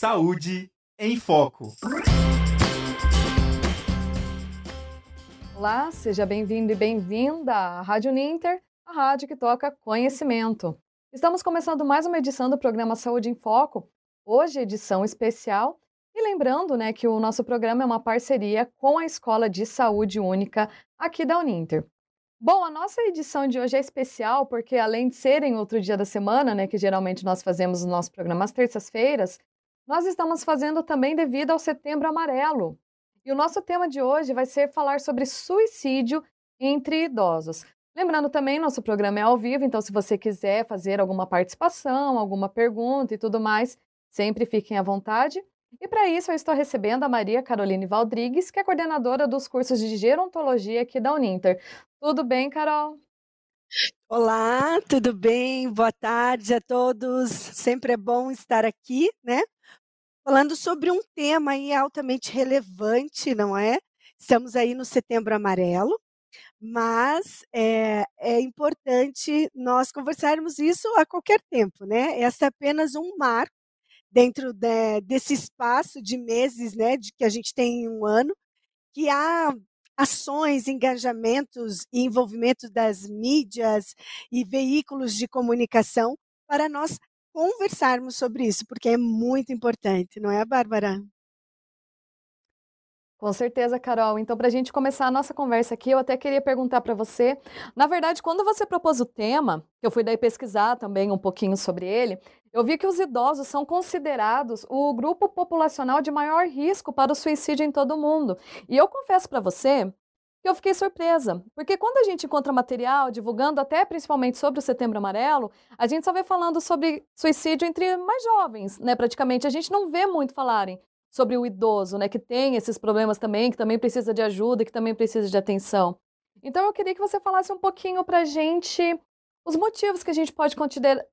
Saúde em Foco. Olá, seja bem-vindo e bem-vinda à Rádio Ninter, a rádio que toca conhecimento. Estamos começando mais uma edição do programa Saúde em Foco, hoje edição especial. E lembrando né, que o nosso programa é uma parceria com a Escola de Saúde Única aqui da Uninter. Bom, a nossa edição de hoje é especial porque, além de ser em outro dia da semana, né, que geralmente nós fazemos o nosso programa às terças-feiras, nós estamos fazendo também devido ao Setembro Amarelo. E o nosso tema de hoje vai ser falar sobre suicídio entre idosos. Lembrando também, nosso programa é ao vivo, então se você quiser fazer alguma participação, alguma pergunta e tudo mais, sempre fiquem à vontade. E para isso eu estou recebendo a Maria Caroline Valdrigues, que é coordenadora dos cursos de gerontologia aqui da Uninter. Tudo bem, Carol? Olá, tudo bem? Boa tarde a todos. Sempre é bom estar aqui, né? Falando sobre um tema aí altamente relevante, não é? Estamos aí no Setembro Amarelo, mas é, é importante nós conversarmos isso a qualquer tempo, né? Essa é apenas um marco dentro de, desse espaço de meses, né, de que a gente tem em um ano, que há ações, engajamentos e envolvimento das mídias e veículos de comunicação para nós conversarmos sobre isso, porque é muito importante, não é, Bárbara? Com certeza, Carol. Então, para a gente começar a nossa conversa aqui, eu até queria perguntar para você. Na verdade, quando você propôs o tema, eu fui daí pesquisar também um pouquinho sobre ele, eu vi que os idosos são considerados o grupo populacional de maior risco para o suicídio em todo o mundo. E eu confesso para você eu fiquei surpresa, porque quando a gente encontra material divulgando até principalmente sobre o Setembro Amarelo, a gente só vê falando sobre suicídio entre mais jovens, né? Praticamente a gente não vê muito falarem sobre o idoso, né, que tem esses problemas também, que também precisa de ajuda, que também precisa de atenção. Então eu queria que você falasse um pouquinho para a gente os motivos que a gente pode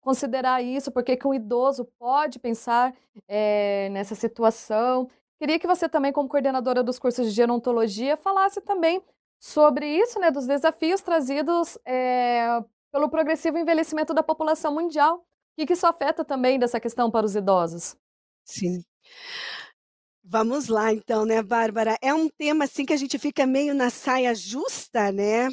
considerar isso, porque que um idoso pode pensar é, nessa situação. Queria que você também, como coordenadora dos cursos de gerontologia, falasse também sobre isso, né, dos desafios trazidos é, pelo progressivo envelhecimento da população mundial. O que isso afeta também dessa questão para os idosos? Sim. Vamos lá, então, né, Bárbara? É um tema assim que a gente fica meio na saia justa, né?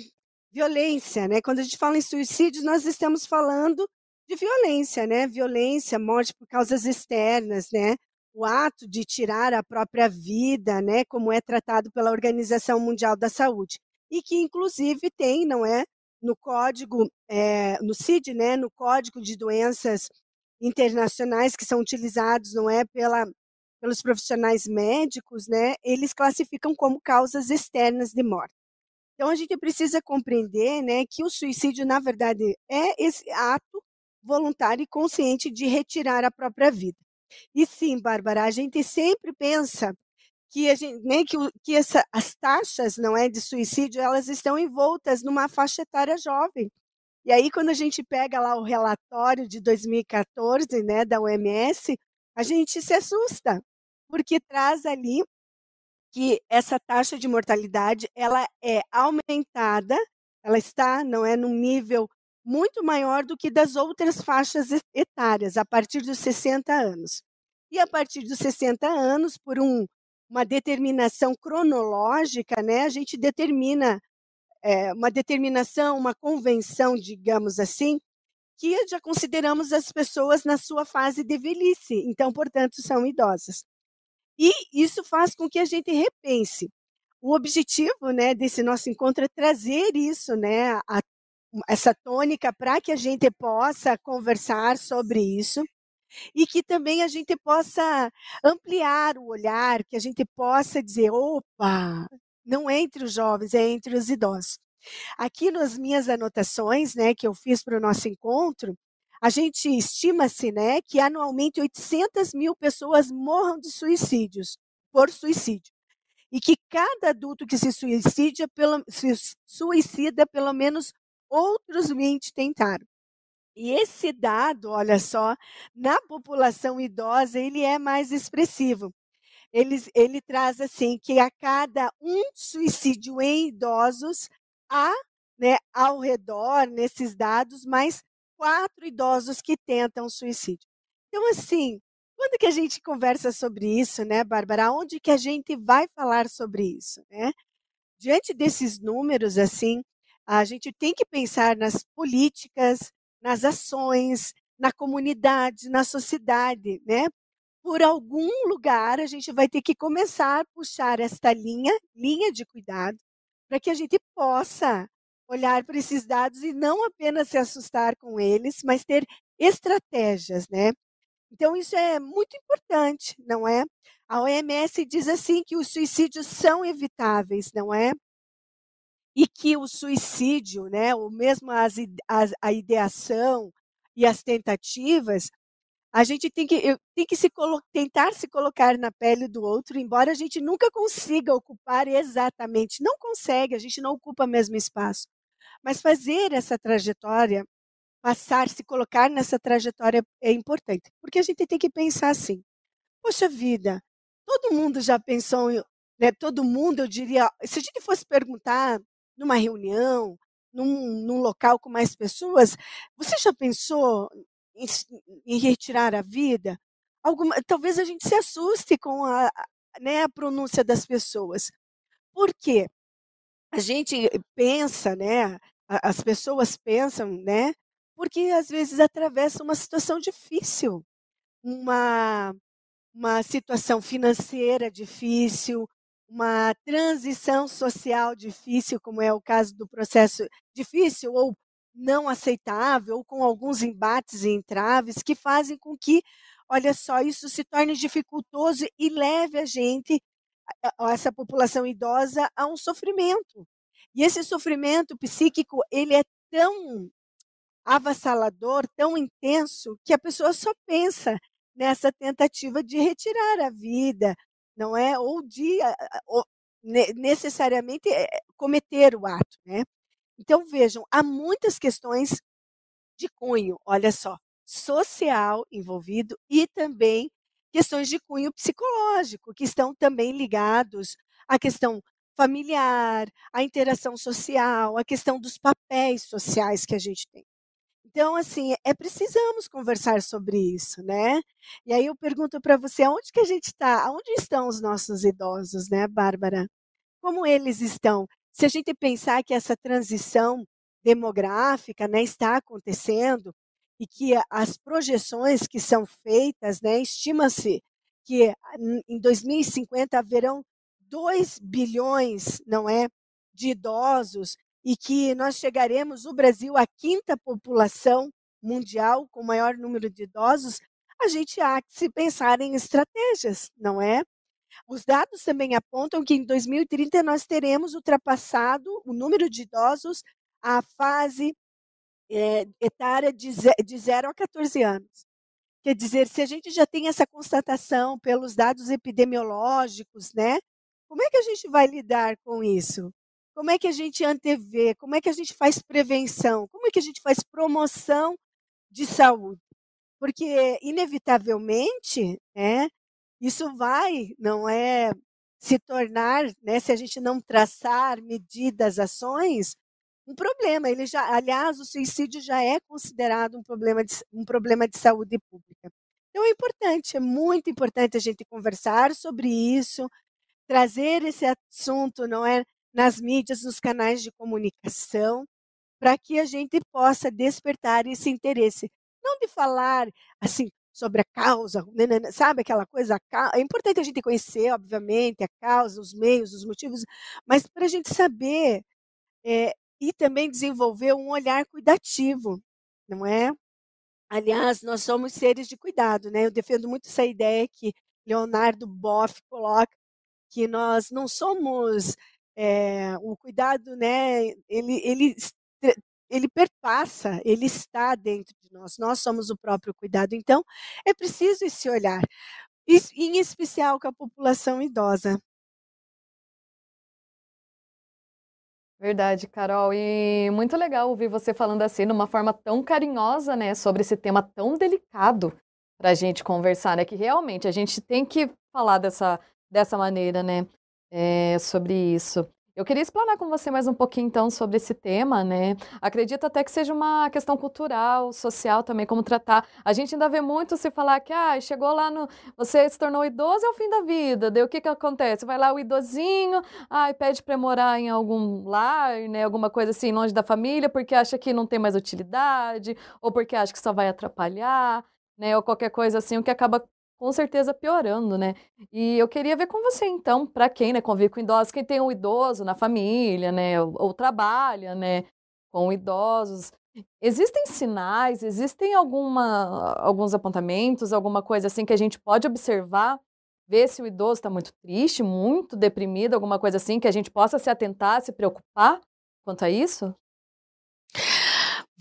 Violência, né? Quando a gente fala em suicídio, nós estamos falando de violência, né? Violência, morte por causas externas, né? O ato de tirar a própria vida, né? Como é tratado pela Organização Mundial da Saúde. E que, inclusive, tem, não é? No código, é, no CID, né? No Código de Doenças Internacionais que são utilizados, não é? Pela pelos profissionais médicos, né, eles classificam como causas externas de morte. Então a gente precisa compreender, né, que o suicídio na verdade é esse ato voluntário e consciente de retirar a própria vida. E sim, Bárbara, a gente sempre pensa que a gente, né, que, que essa, as taxas não é de suicídio elas estão envoltas numa faixa etária jovem. E aí quando a gente pega lá o relatório de 2014, né, da OMS, a gente se assusta, porque traz ali que essa taxa de mortalidade ela é aumentada, ela está, não é, num nível muito maior do que das outras faixas etárias, a partir dos 60 anos. E a partir dos 60 anos, por um, uma determinação cronológica, né, a gente determina é, uma determinação, uma convenção, digamos assim, que já consideramos as pessoas na sua fase de velhice, então, portanto, são idosas. E isso faz com que a gente repense. O objetivo né, desse nosso encontro é trazer isso, né, a, essa tônica, para que a gente possa conversar sobre isso e que também a gente possa ampliar o olhar, que a gente possa dizer: opa, não é entre os jovens, é entre os idosos. Aqui nas minhas anotações, né, que eu fiz para o nosso encontro, a gente estima-se né, que anualmente 800 mil pessoas morram de suicídios, por suicídio. E que cada adulto que se suicida, pelo, se suicida, pelo menos outros 20 tentaram. E esse dado, olha só, na população idosa, ele é mais expressivo. Ele, ele traz assim que a cada um suicídio em idosos, há né, ao redor, nesses dados, mais quatro idosos que tentam suicídio. Então, assim, quando que a gente conversa sobre isso, né, Bárbara? Onde que a gente vai falar sobre isso, né? Diante desses números, assim, a gente tem que pensar nas políticas, nas ações, na comunidade, na sociedade, né? Por algum lugar a gente vai ter que começar a puxar esta linha, linha de cuidado, para que a gente possa olhar para esses dados e não apenas se assustar com eles, mas ter estratégias, né? Então isso é muito importante, não é? A OMS diz assim que os suicídios são evitáveis, não é? E que o suicídio, né, ou mesmo as, as, a ideação e as tentativas, a gente tem que, tem que se tentar se colocar na pele do outro, embora a gente nunca consiga ocupar exatamente, não consegue, a gente não ocupa mesmo espaço. Mas fazer essa trajetória, passar, se colocar nessa trajetória é importante, porque a gente tem que pensar assim: poxa vida, todo mundo já pensou, né, todo mundo, eu diria, se a gente fosse perguntar numa reunião, num, num local com mais pessoas, você já pensou em, em retirar a vida? Alguma, talvez a gente se assuste com a, né, a pronúncia das pessoas. Por quê? A gente pensa, né, as pessoas pensam, né, porque às vezes atravessa uma situação difícil, uma, uma situação financeira difícil, uma transição social difícil, como é o caso do processo difícil ou não aceitável, ou com alguns embates e entraves que fazem com que, olha só, isso se torne dificultoso e leve a gente, essa população idosa, a um sofrimento. E esse sofrimento psíquico, ele é tão avassalador, tão intenso, que a pessoa só pensa nessa tentativa de retirar a vida, não é? Ou de ou, necessariamente eh, cometer o ato, né? Então vejam, há muitas questões de cunho, olha só, social envolvido e também questões de cunho psicológico, que estão também ligados à questão familiar, à interação social, à questão dos papéis sociais que a gente tem. Então, assim, é precisamos conversar sobre isso, né? E aí eu pergunto para você, aonde que a gente está? Aonde estão os nossos idosos, né, Bárbara? Como eles estão? Se a gente pensar que essa transição demográfica, né, está acontecendo e que as projeções que são feitas, né, estima-se que em 2050 haverão 2 bilhões, não é, de idosos e que nós chegaremos, o Brasil, à quinta população mundial com maior número de idosos, a gente há que se pensar em estratégias, não é? Os dados também apontam que em 2030 nós teremos ultrapassado o número de idosos à fase é, etária de, de 0 a 14 anos. Quer dizer, se a gente já tem essa constatação pelos dados epidemiológicos, né? Como é que a gente vai lidar com isso? Como é que a gente antevê? Como é que a gente faz prevenção? Como é que a gente faz promoção de saúde? Porque, inevitavelmente, né, isso vai, não é, se tornar, né, se a gente não traçar medidas, ações, um problema. Ele já, aliás, o suicídio já é considerado um problema de, um problema de saúde pública. Então é importante, é muito importante a gente conversar sobre isso, trazer esse assunto, não é, nas mídias, nos canais de comunicação, para que a gente possa despertar esse interesse. Não de falar assim sobre a causa, sabe aquela coisa? É importante a gente conhecer, obviamente, a causa, os meios, os motivos, mas para a gente saber é, e também desenvolver um olhar cuidativo, não é? Aliás, nós somos seres de cuidado, né? Eu defendo muito essa ideia que Leonardo Boff coloca, que nós não somos é, o cuidado, né, ele, ele, ele perpassa, ele está dentro de nós, nós somos o próprio cuidado. Então, é preciso esse olhar, em especial com a população idosa. Verdade, Carol. E muito legal ouvir você falando assim, de uma forma tão carinhosa, né, sobre esse tema tão delicado para a gente conversar, né? Que realmente a gente tem que falar dessa, dessa maneira, né? É, sobre isso. Eu queria explanar com você mais um pouquinho, então, sobre esse tema, né? Acredito até que seja uma questão cultural, social também, como tratar. A gente ainda vê muito se falar que, ah, chegou lá no. Você se tornou idoso, é o fim da vida. Daí o que que acontece? Vai lá o idosinho, ai, pede para morar em algum lar, né? Alguma coisa assim, longe da família, porque acha que não tem mais utilidade, ou porque acha que só vai atrapalhar, né? Ou qualquer coisa assim, o que acaba com certeza piorando, né. E eu queria ver com você então, para quem, né, convive com idosos, quem tem um idoso na família, né, ou ou trabalha, né, com idosos, existem sinais, existem alguma alguns apontamentos, alguma coisa assim que a gente pode observar, ver se o idoso está muito triste, muito deprimido, alguma coisa assim que a gente possa se atentar, se preocupar quanto a isso?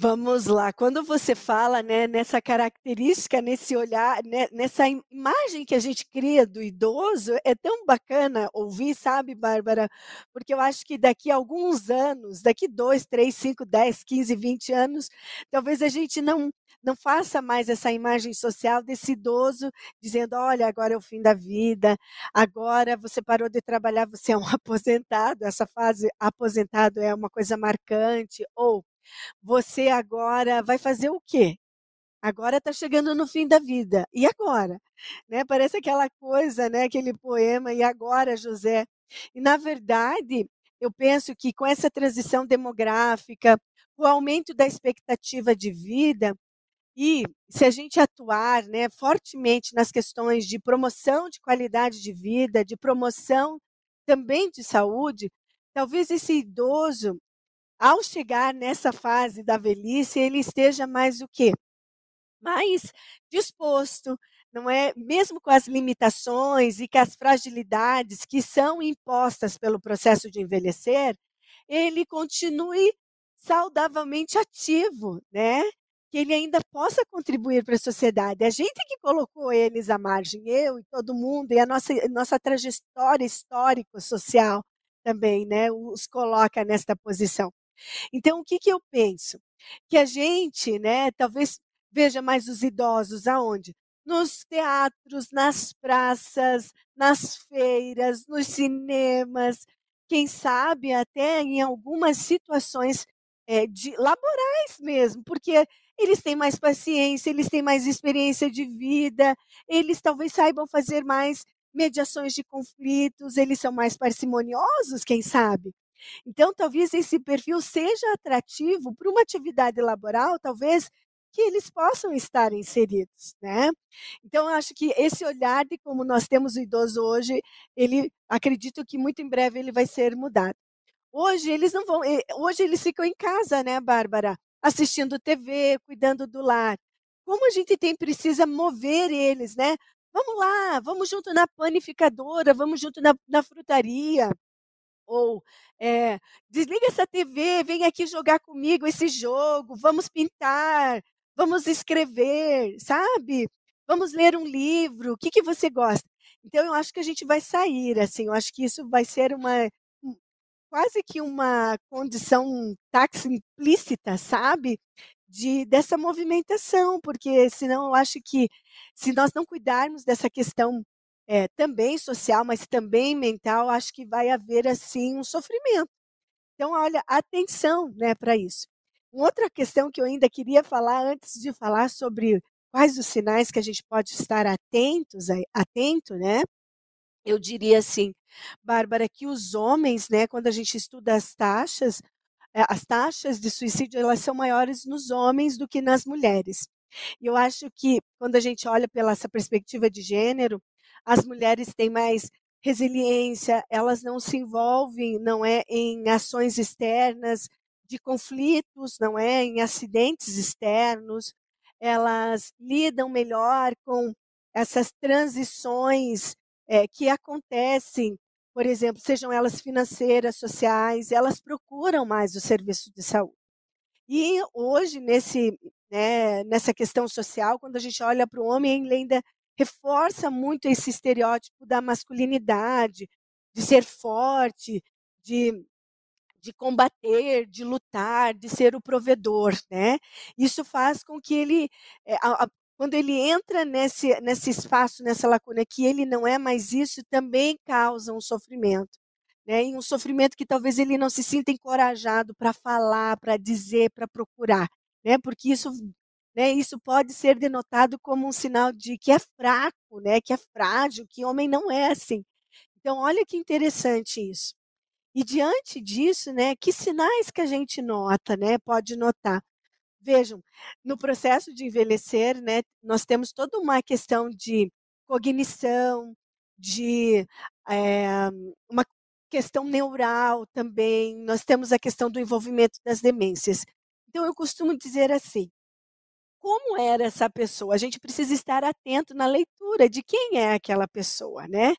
Vamos lá, quando você fala, né, nessa característica, nesse olhar, né, nessa imagem que a gente cria do idoso, é tão bacana ouvir, sabe, Bárbara? Porque eu acho que daqui a alguns anos, daqui 2, 3, 5, 10, 15, 20 anos, talvez a gente não não faça mais essa imagem social desse idoso dizendo: "Olha, agora é o fim da vida, agora você parou de trabalhar, você é um aposentado", essa fase aposentado é uma coisa marcante, ou você agora vai fazer o quê? Agora está chegando no fim da vida. E agora? Né, parece aquela coisa, né, aquele poema, "E agora, José?". E na verdade, eu penso que com essa transição demográfica, o aumento da expectativa de vida, e se a gente atuar, né, fortemente nas questões de promoção de qualidade de vida, de promoção também de saúde, talvez esse idoso ao chegar nessa fase da velhice, ele esteja mais o quê? Mais disposto, não é? Mesmo com as limitações e com as fragilidades que são impostas pelo processo de envelhecer, ele continue saudavelmente ativo, né? Que ele ainda possa contribuir para a sociedade. A gente que colocou eles à margem, eu e todo mundo, e a nossa, nossa trajetória histórico-social também, né? Os coloca nesta posição. Então, o que, que eu penso? Que a gente, né, talvez veja mais os idosos aonde? Nos teatros, nas praças, nas feiras, nos cinemas, quem sabe até em algumas situações é, de laborais mesmo, porque eles têm mais paciência, eles têm mais experiência de vida, eles talvez saibam fazer mais mediações de conflitos, eles são mais parcimoniosos, quem sabe? Então, talvez esse perfil seja atrativo para uma atividade laboral, talvez que eles possam estar inseridos, né? Então, eu acho que esse olhar de como nós temos o idoso hoje, ele acredito que muito em breve ele vai ser mudado. Hoje eles não vão, eh, hoje eles ficam em casa, né, Bárbara, assistindo TV, cuidando do lar. Como a gente tem precisa mover eles, né? Vamos lá, vamos junto na panificadora, vamos junto na, na frutaria, ou, eh, "Desliga essa TV, vem aqui jogar comigo esse jogo, vamos pintar, vamos escrever", sabe? "Vamos ler um livro, o que que você gosta?". Então eu acho que a gente vai sair, assim, eu acho que isso vai ser uma um quase que uma condição táxi implícita, sabe, de dessa movimentação, porque senão eu acho que se nós não cuidarmos dessa questão é, também social, mas também mental, acho que vai haver, assim, um sofrimento. Então, olha, atenção, né, para isso. Uma outra questão que eu ainda queria falar, antes de falar sobre quais os sinais que a gente pode estar atentos atento, né, eu diria assim, Bárbara, que os homens, né, quando a gente estuda as taxas, eh, as taxas de suicídio, elas são maiores nos homens do que nas mulheres. E eu acho que quando a gente olha pela essa perspectiva de gênero, as mulheres têm mais resiliência, elas não se envolvem, não é, em ações externas de conflitos, não é, em acidentes externos, elas lidam melhor com essas transições é, que acontecem, por exemplo, sejam elas financeiras, sociais, elas procuram mais o serviço de saúde. E hoje, nesse, né, nessa questão social, quando a gente olha para o homem, ele ainda reforça muito esse estereótipo da masculinidade, de ser forte, de, de combater, de lutar, de ser o provedor, né? Isso faz com que ele, é, a, a, quando ele entra nesse, nesse espaço, nessa lacuna, que ele não é mais isso, também causa um sofrimento. né, um sofrimento que talvez ele não se sinta encorajado para falar, para dizer, para procurar, né, porque isso, né, isso pode ser denotado como um sinal de que é fraco, né, que é frágil, que homem não é assim. Então, olha que interessante isso. E diante disso, né, que sinais que a gente nota, né, pode notar? Vejam, no processo de envelhecer, né, nós temos toda uma questão de cognição, de é, uma questão neural também, nós temos a questão do envolvimento das demências. Então, eu costumo dizer assim: como era essa pessoa? A gente precisa estar atento na leitura de quem é aquela pessoa, né?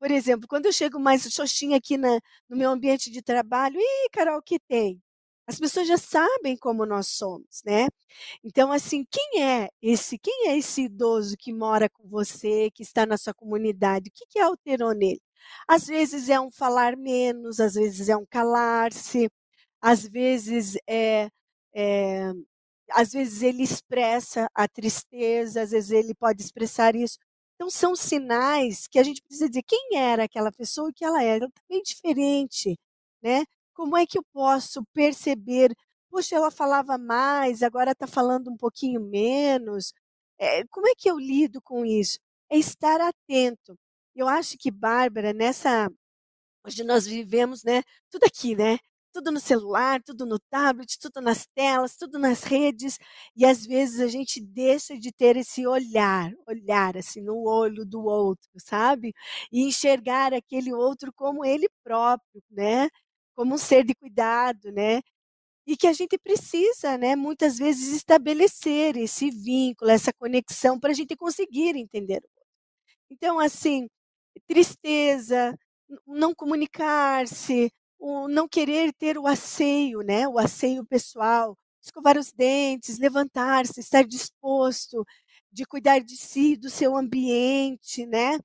Por exemplo, quando eu chego mais xoxinha aqui na, no meu ambiente de trabalho, ih, Carol, o que tem? As pessoas já sabem como nós somos, né? Então, assim, quem é esse, quem é esse idoso que mora com você, que está na sua comunidade? O que, que alterou nele? Às vezes é um falar menos, às vezes é um calar-se, às vezes é, é, às vezes ele expressa a tristeza, às vezes ele pode expressar isso. Então, são sinais que a gente precisa dizer quem era aquela pessoa e o que ela era. Ela está bem diferente, né? Como é que eu posso perceber? Poxa, ela falava mais, agora está falando um pouquinho menos. É, como é que eu lido com isso? É estar atento. Eu acho que Bárbara, nessa. Hoje nós vivemos, né? Tudo aqui, né? Tudo no celular, tudo no tablet, tudo nas telas, tudo nas redes, e às vezes a gente deixa de ter esse olhar, olhar assim no olho do outro, sabe? E enxergar aquele outro como ele próprio, né? Como um ser de cuidado, né? E que a gente precisa, né, muitas vezes estabelecer esse vínculo, essa conexão para a gente conseguir entender. Então, assim, tristeza, não comunicar-se, o não querer ter o asseio, né, o asseio pessoal, escovar os dentes, levantar-se, estar disposto de cuidar de si, do seu ambiente, né?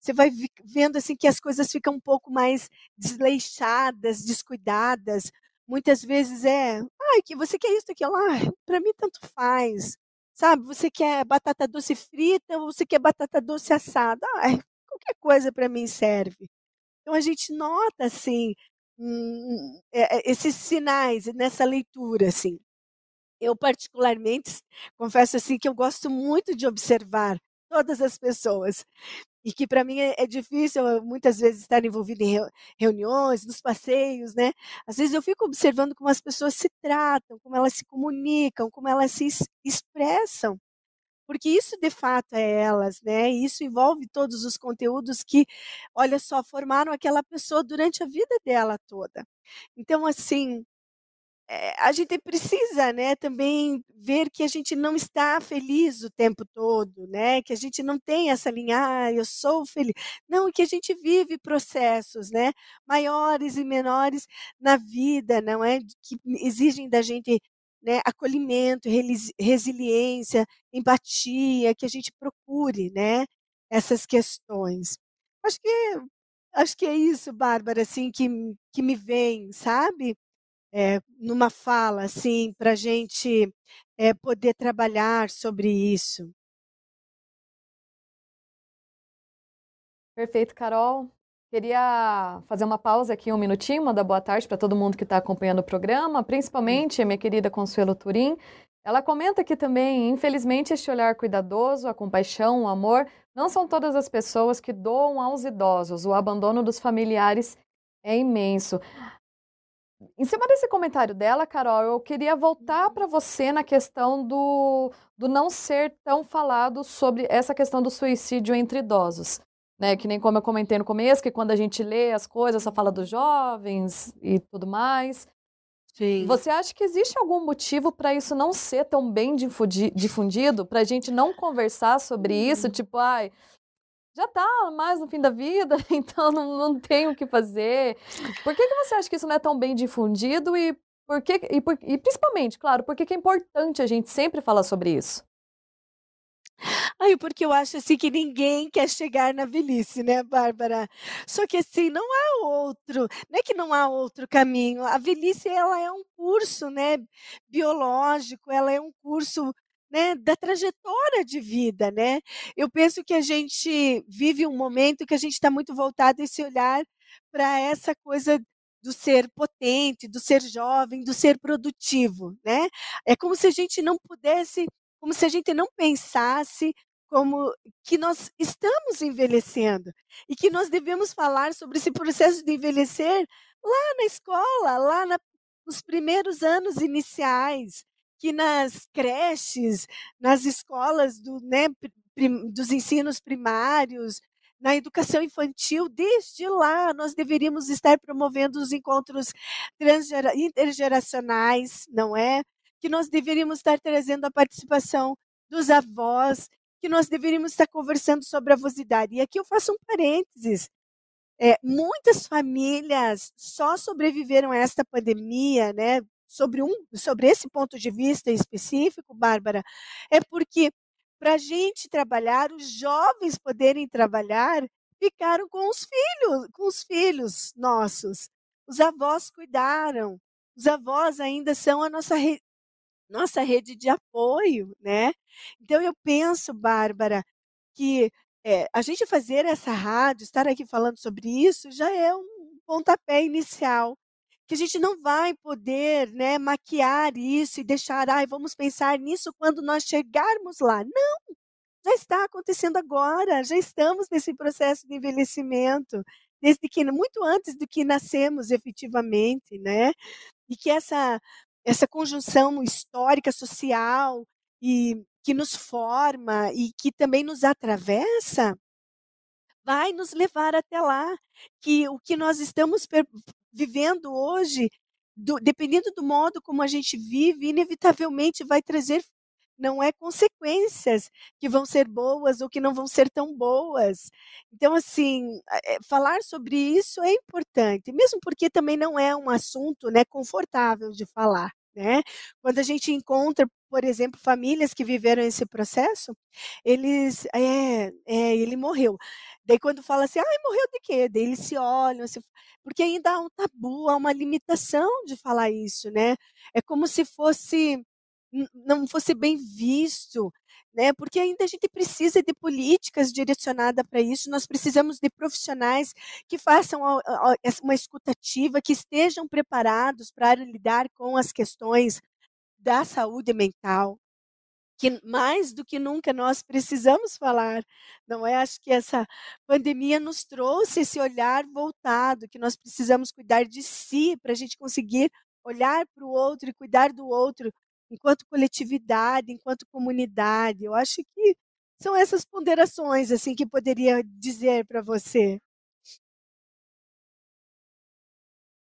Você vai vendo assim que as coisas ficam um pouco mais desleixadas, descuidadas. Muitas vezes é, ai, que você quer isso, aquilo lá, para mim tanto faz. Sabe? Você quer batata doce frita ou você quer batata doce assada? Ai, qualquer coisa para mim serve. Então a gente nota assim Hum, é, esses sinais nessa leitura, assim. Eu particularmente confesso assim que eu gosto muito de observar todas as pessoas e que para mim é, é, difícil muitas vezes estar envolvida em reuniões, nos passeios, né? Às vezes eu fico observando como as pessoas se tratam, como elas se comunicam, como elas se expressam porque isso de fato é elas, né? E isso envolve todos os conteúdos que, olha só, formaram aquela pessoa durante a vida dela toda. Então, assim, é, a gente precisa, né, também ver que a gente não está feliz o tempo todo, né, que a gente não tem essa linha, ah, eu sou feliz. Não, que a gente vive processos, né, maiores e menores na vida, não é, que exigem da gente né, acolhimento, resiliência, empatia, que a gente procure, né, essas questões. Acho que acho que é isso, Bárbara, assim que que me vem, sabe? É, numa fala assim para a gente é, poder trabalhar sobre isso. Perfeito, Carol. Queria fazer uma pausa aqui, um minutinho, mandar boa tarde para todo mundo que está acompanhando o programa, principalmente a minha querida Consuelo Turim. Ela comenta aqui também, infelizmente, este olhar cuidadoso, a compaixão, o amor, não são todas as pessoas que doam aos idosos. O abandono dos familiares é imenso. Em cima desse comentário dela, Carol, eu queria voltar para você na questão do, do não ser tão falado sobre essa questão do suicídio entre idosos né? Que nem como eu comentei no começo, que quando a gente lê as coisas, só fala dos jovens e tudo mais. Sim. Você acha que existe algum motivo para isso não ser tão bem difundido, para a gente não conversar sobre isso, hum. tipo, ai, já tá mais no fim da vida, então não, não tem o que fazer. Por que, que você acha que isso não é tão bem difundido e por que, e, por, e principalmente, claro, por que, que é importante a gente sempre falar sobre isso? Ai, porque eu acho assim que ninguém quer chegar na velhice, né, Bárbara? Só que assim, não há outro, não é que não há outro caminho. A velhice ela é um curso, né, biológico, ela é um curso né, da trajetória de vida, né. Eu penso que a gente vive um momento que a gente está muito voltado esse olhar para essa coisa do ser potente, do ser jovem, do ser produtivo, né. É como se a gente não pudesse como se a gente não pensasse como que nós estamos envelhecendo e que nós devemos falar sobre esse processo de envelhecer lá na escola, lá na nos primeiros anos iniciais, que nas creches, nas escolas do, né, dos ensinos primários, na educação infantil, desde lá nós deveríamos estar promovendo os encontros intergeracionais, não é? Que nós deveríamos estar trazendo a participação dos avós, que nós deveríamos estar conversando sobre a avosidade. E aqui eu faço um parênteses. É, muitas famílias só sobreviveram a esta pandemia, né? Sobre, um, sobre esse ponto de vista específico, Bárbara, é porque para a gente trabalhar, os jovens poderem trabalhar, ficaram com os filhos, com os filhos nossos. Os avós cuidaram. Os avós ainda são a nossa. Nossa rede de apoio, né? Então eu penso, Bárbara, que é, a gente fazer essa rádio, estar aqui falando sobre isso, já é um pontapé inicial que a gente não vai poder né, maquiar isso e deixar, ai, vamos pensar nisso quando nós chegarmos lá. Não, já está acontecendo agora, já estamos nesse processo de envelhecimento, desde que muito antes do que nascemos efetivamente, né? E que essa essa conjunção histórica, social e que nos forma e que também nos atravessa, vai nos levar até lá. Que o que nós estamos vivendo hoje, do, dependendo do modo como a gente vive, inevitavelmente vai trazer não é consequências que vão ser boas ou que não vão ser tão boas. Então, assim, é, falar sobre isso é importante, mesmo porque também não é um assunto né, confortável de falar. Né? Quando a gente encontra, por exemplo, famílias que viveram esse processo, eles, é, é, ele morreu. Daí quando fala assim, ai, morreu de quê? Daí eles se olham, assim, porque ainda há um tabu, há uma limitação de falar isso, né? É como se fosse não fosse bem visto, né? Porque ainda a gente precisa de políticas direcionadas para isso. Nós precisamos de profissionais que façam uma escutativa, que estejam preparados para lidar com as questões da saúde mental, que mais do que nunca nós precisamos falar, não é? Acho que essa pandemia nos trouxe esse olhar voltado, que nós precisamos cuidar de si para a gente conseguir olhar para o outro e cuidar do outro enquanto coletividade, enquanto comunidade. Eu acho que são essas ponderações assim que poderia dizer para você.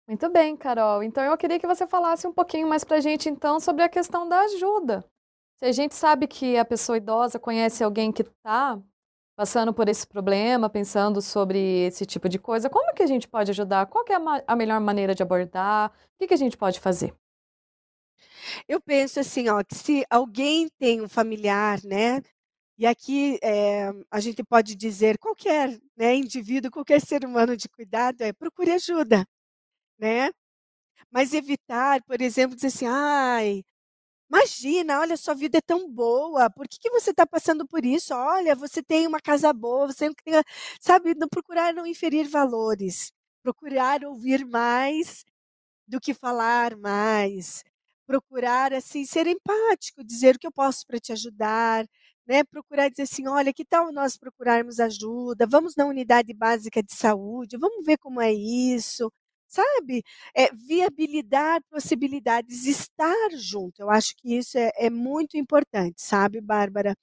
Muito bem, Carol. Então eu queria que você falasse um pouquinho mais para a gente então sobre a questão da ajuda. Se a gente sabe que a pessoa idosa conhece alguém que está passando por esse problema, pensando sobre esse tipo de coisa, como que a gente pode ajudar? Qual é a, a melhor maneira de abordar? O que, que a gente pode fazer? Eu penso assim, ó, que se alguém tem um familiar, né? E aqui é, a gente pode dizer qualquer né, indivíduo, qualquer ser humano de cuidado é procure ajuda, né? Mas evitar, por exemplo, dizer assim, ai, Imagina, olha, sua vida é tão boa, por que, que você está passando por isso? Olha, você tem uma casa boa, você tem, sabe, não procurar não inferir valores, procurar ouvir mais do que falar mais, procurar assim ser empático, dizer o que eu posso para te ajudar, né? Procurar dizer assim, olha, que tal nós procurarmos ajuda? Vamos na unidade básica de saúde, vamos ver como é isso sabe? É, viabilizar possibilidades, estar junto. Eu acho que isso é, é muito importante, sabe, Bárbara?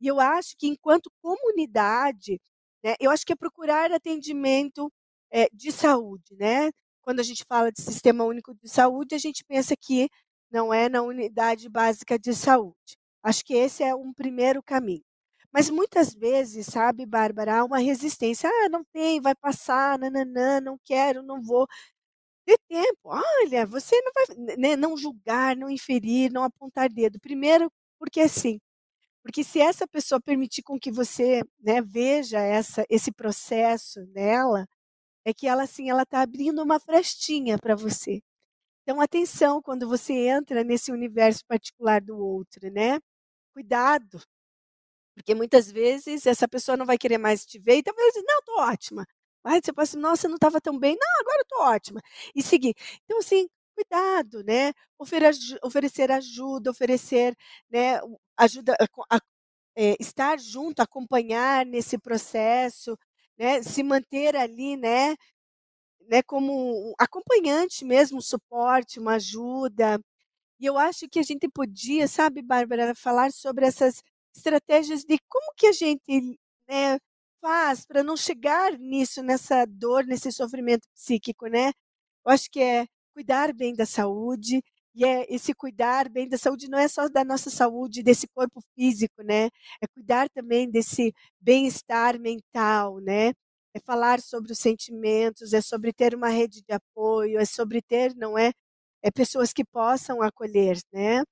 E eu acho que enquanto comunidade, né, eu acho que é procurar atendimento é, de saúde, né? Quando a gente fala de sistema único de saúde, a gente pensa que não é na unidade básica de saúde. Acho que esse é um primeiro caminho. Mas muitas vezes, sabe, Bárbara, há uma resistência. Ah, não tem, vai passar, nananã, não quero, não vou. Dê tempo. Olha, você não vai né, não julgar, não inferir, não apontar dedo. Primeiro, porque assim, porque se essa pessoa permitir com que você né, veja essa, esse processo nela, é que ela assim, ela está abrindo uma frestinha para você. Então, atenção quando você entra nesse universo particular do outro, né? cuidado. Porque muitas vezes essa pessoa não vai querer mais te ver, então vai dizer, não, estou ótima. Aí você assim, nossa, não estava tão bem. Não, agora estou ótima. E seguir. Então, assim, cuidado, né? oferecer ajuda, oferecer né, ajuda, a, a, é, estar junto, acompanhar nesse processo, né? Se manter ali, né? Né, como acompanhante mesmo, um suporte, uma ajuda. E eu acho que a gente podia, sabe, Bárbara, falar sobre essas estratégias de como que a gente né, faz para não chegar nisso, nessa dor, nesse sofrimento psíquico, né? Eu acho que é cuidar bem da saúde, e é esse cuidar bem da saúde não é só da nossa saúde, desse corpo físico, né? É cuidar também desse bem-estar mental, né? É falar sobre os sentimentos, é sobre ter uma rede de apoio, é sobre ter, não é? É pessoas que possam acolher, né?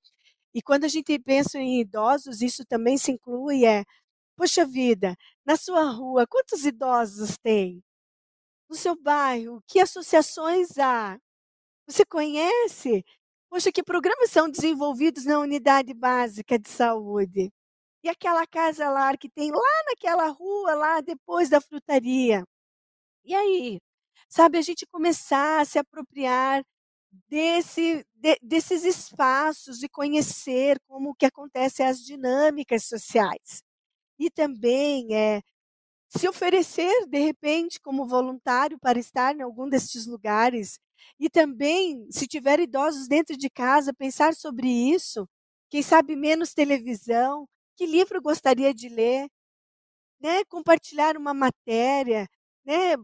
E quando a gente pensa em idosos, isso também se inclui é, poxa vida, na sua rua, quantos idosos tem? No seu bairro, que associações há? Você conhece? Poxa, que programas são desenvolvidos na unidade básica de saúde? E aquela casa lá que tem lá naquela rua, lá depois da frutaria? E aí? Sabe, a gente começar a se apropriar desse, de, desses espaços e conhecer como que acontecem as dinâmicas sociais. E também é, se oferecer, de repente, como voluntário para estar em algum destes lugares. E também, se tiver idosos dentro de casa, pensar sobre isso. Quem sabe menos televisão, que livro gostaria de ler, né? compartilhar uma matéria, né?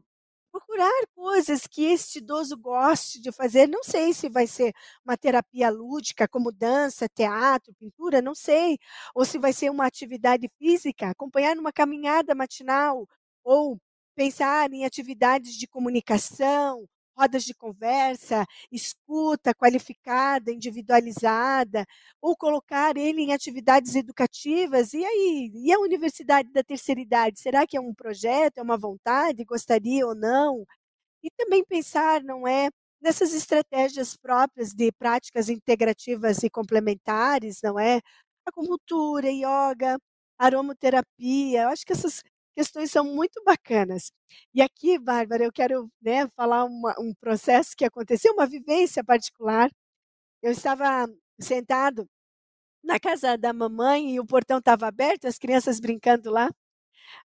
procurar coisas que este idoso goste de fazer. Não sei se vai ser uma terapia lúdica, como dança, teatro, pintura, não sei. Ou se vai ser uma atividade física, acompanhar numa caminhada matinal, ou pensar em atividades de comunicação, rodas de conversa, escuta qualificada, individualizada, ou colocar ele em atividades educativas. E aí, e a Universidade da Terceira Idade? Será que é um projeto, é uma vontade, gostaria ou não? E também pensar, não é, nessas estratégias próprias de práticas integrativas e complementares, não é? Acupuntura, yoga, aromaterapia. Eu acho que essas questões são muito bacanas. E aqui, Bárbara, eu quero né, falar uma, um processo que aconteceu, uma vivência particular. Eu estava sentado na casa da mamãe e o portão estava aberto, as crianças brincando lá.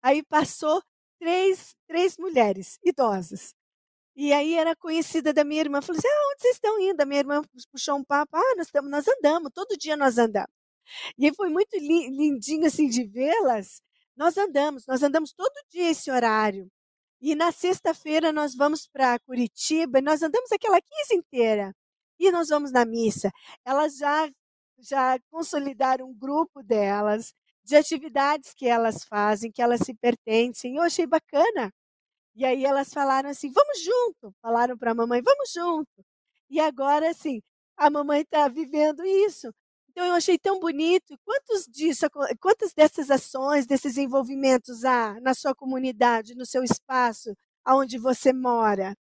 Aí passou três, três mulheres idosas. E aí era conhecida da minha irmã. Falou assim: ah, onde vocês estão indo? A minha irmã puxou um papo. Ah, nós, estamos, nós andamos, todo dia nós andamos. E foi muito lindinho assim de vê-las, nós andamos, nós andamos todo dia esse horário. E na sexta-feira nós vamos para Curitiba, e nós andamos aquela 15 inteira. E nós vamos na missa. Elas já já consolidaram um grupo delas, de atividades que elas fazem, que elas se pertencem. Eu achei bacana. E aí elas falaram assim: vamos junto. Falaram para a mamãe: vamos junto. E agora, assim, a mamãe está vivendo isso. Então eu achei tão bonito. Quantos disso, quantas dessas ações, desses envolvimentos há na sua comunidade, no seu espaço, aonde você mora?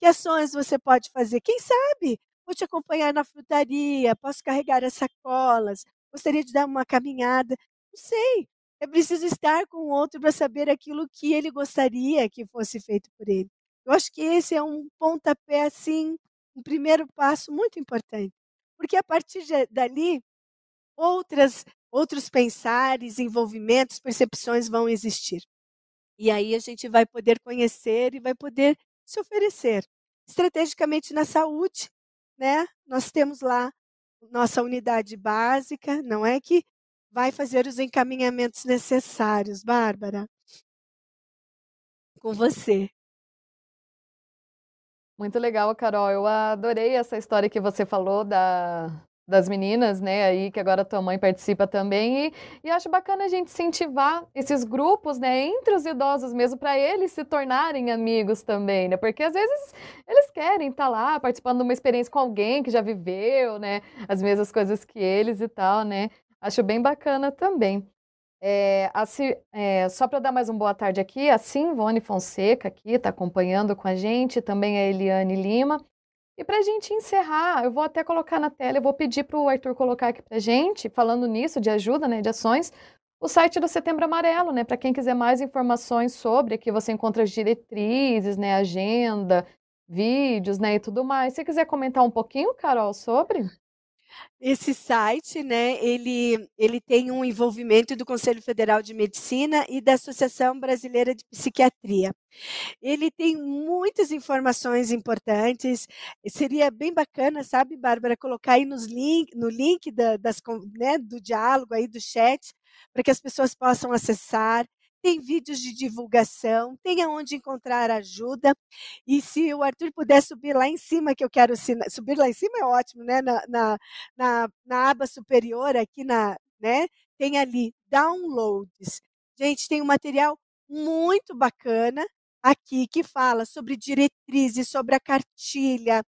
Que ações você pode fazer? Quem sabe? Vou te acompanhar na frutaria, posso carregar as sacolas, gostaria de dar uma caminhada. Não sei. É preciso estar com o outro para saber aquilo que ele gostaria que fosse feito por ele. Eu acho que esse é um pontapé, assim, um primeiro passo muito importante. Porque a partir de, dali, outras, outros pensares, envolvimentos, percepções vão existir. E aí a gente vai poder conhecer e vai poder se oferecer. Estrategicamente na saúde, né? Nós temos lá nossa unidade básica, não é que vai fazer os encaminhamentos necessários, Bárbara. Com você. Muito legal, Carol. Eu adorei essa história que você falou da, das meninas, né, aí que agora tua mãe participa também e, e acho bacana a gente incentivar esses grupos, né, entre os idosos mesmo para eles se tornarem amigos também, né, porque às vezes eles querem estar tá lá participando de uma experiência com alguém que já viveu, né, as mesmas coisas que eles e tal, né, acho bem bacana também. É, é, só para dar mais uma boa tarde aqui, a Simone Fonseca aqui está acompanhando com a gente, também a Eliane Lima. E para a gente encerrar, eu vou até colocar na tela, eu vou pedir para o Arthur colocar aqui para gente, falando nisso, de ajuda, né, de ações, o site do Setembro Amarelo, né, para quem quiser mais informações sobre, aqui você encontra as diretrizes, né, agenda, vídeos, né, e tudo mais. Se quiser comentar um pouquinho, Carol, sobre? Esse site, né, ele, ele tem um envolvimento do Conselho Federal de Medicina e da Associação Brasileira de Psiquiatria. Ele tem muitas informações importantes. Seria bem bacana, sabe, Bárbara, colocar aí nos link, no link da, das, né, do diálogo aí do chat, para que as pessoas possam acessar tem vídeos de divulgação, tem aonde encontrar ajuda. E se o Arthur puder subir lá em cima, que eu quero subir lá em cima é ótimo, né? Na, na, na, na aba superior, aqui na, né? Tem ali downloads. Gente, tem um material muito bacana aqui que fala sobre diretrizes, sobre a cartilha,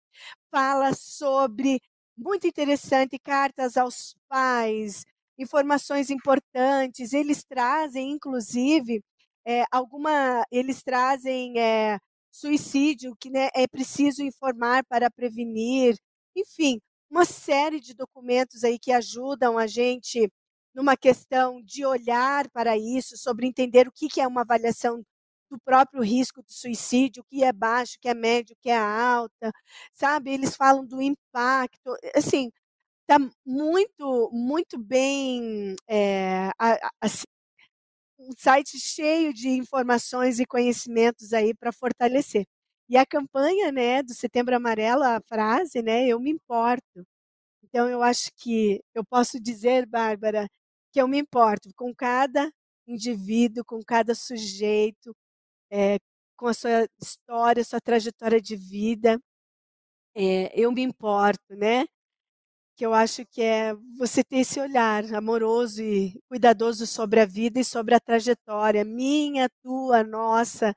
fala sobre muito interessante cartas aos pais, informações importantes. Eles trazem, inclusive, é, alguma, eles trazem é, suicídio que né, é preciso informar para prevenir. Enfim, uma série de documentos aí que ajudam a gente numa questão de olhar para isso, sobre entender o que, que é uma avaliação do próprio risco de suicídio, o que é baixo, o que é médio, o que é alta, sabe? Eles falam do impacto, assim, está muito, muito bem, é, um site cheio de informações e conhecimentos aí para fortalecer. E a campanha, né, do Setembro Amarelo, a frase, né, eu me importo. Então eu acho que eu posso dizer, Bárbara, que eu me importo com cada indivíduo, com cada sujeito, é, com a sua história, sua trajetória de vida. É, eu me importo, né? Que eu acho que é você ter esse olhar amoroso e cuidadoso sobre a vida e sobre a trajetória minha, tua, nossa,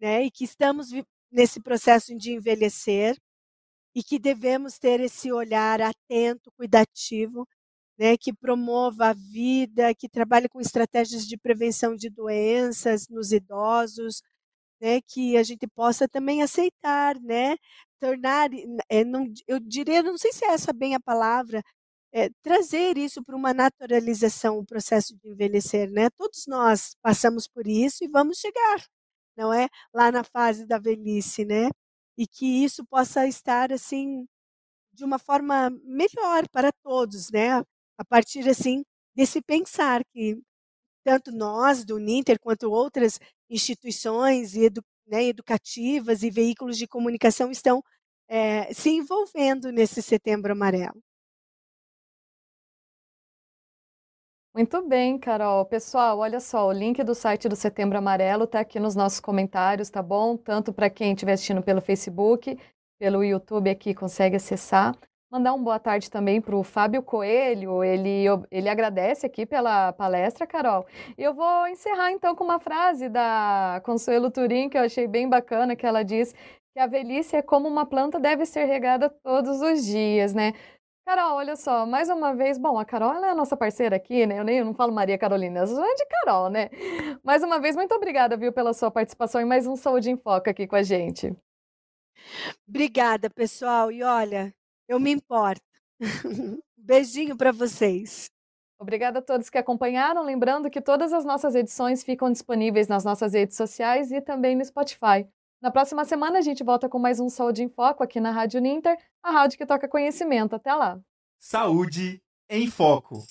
né? E que estamos nesse processo de envelhecer e que devemos ter esse olhar atento, cuidativo, né, que promova a vida, que trabalhe com estratégias de prevenção de doenças nos idosos, né, que a gente possa também aceitar, né, tornar, é, não, eu diria, não sei se é essa bem a palavra, é, trazer isso para uma naturalização, o processo de envelhecer, né? Todos nós passamos por isso e vamos chegar, não é? Lá na fase da velhice, né? E que isso possa estar assim de uma forma melhor para todos, né? A partir assim desse pensar que tanto nós do Ninter quanto outras instituições e edu, né, educativas e veículos de comunicação estão é, se envolvendo nesse Setembro Amarelo. Muito bem, Carol. Pessoal, olha só, o link do site do Setembro Amarelo está aqui nos nossos comentários, tá bom? Tanto para quem estiver assistindo pelo Facebook, pelo YouTube aqui consegue acessar. Mandar uma boa tarde também para o Fábio Coelho, ele, ele agradece aqui pela palestra, Carol. E eu vou encerrar então com uma frase da Consuelo Turim, que eu achei bem bacana, que ela diz que a velhice é como uma planta deve ser regada todos os dias, né? Carol, olha só, mais uma vez, bom, a Carol é a nossa parceira aqui, né? Eu nem eu não falo Maria Carolina, eu sou de Carol, né? Mais uma vez, muito obrigada, viu, pela sua participação e mais um Saúde em Foca aqui com a gente. Obrigada, pessoal. E olha, eu me importo. Beijinho para vocês. Obrigada a todos que acompanharam. Lembrando que todas as nossas edições ficam disponíveis nas nossas redes sociais e também no Spotify. Na próxima semana a gente volta com mais um Saúde em Foco aqui na Rádio Ninter, a rádio que toca conhecimento. Até lá. Saúde em Foco.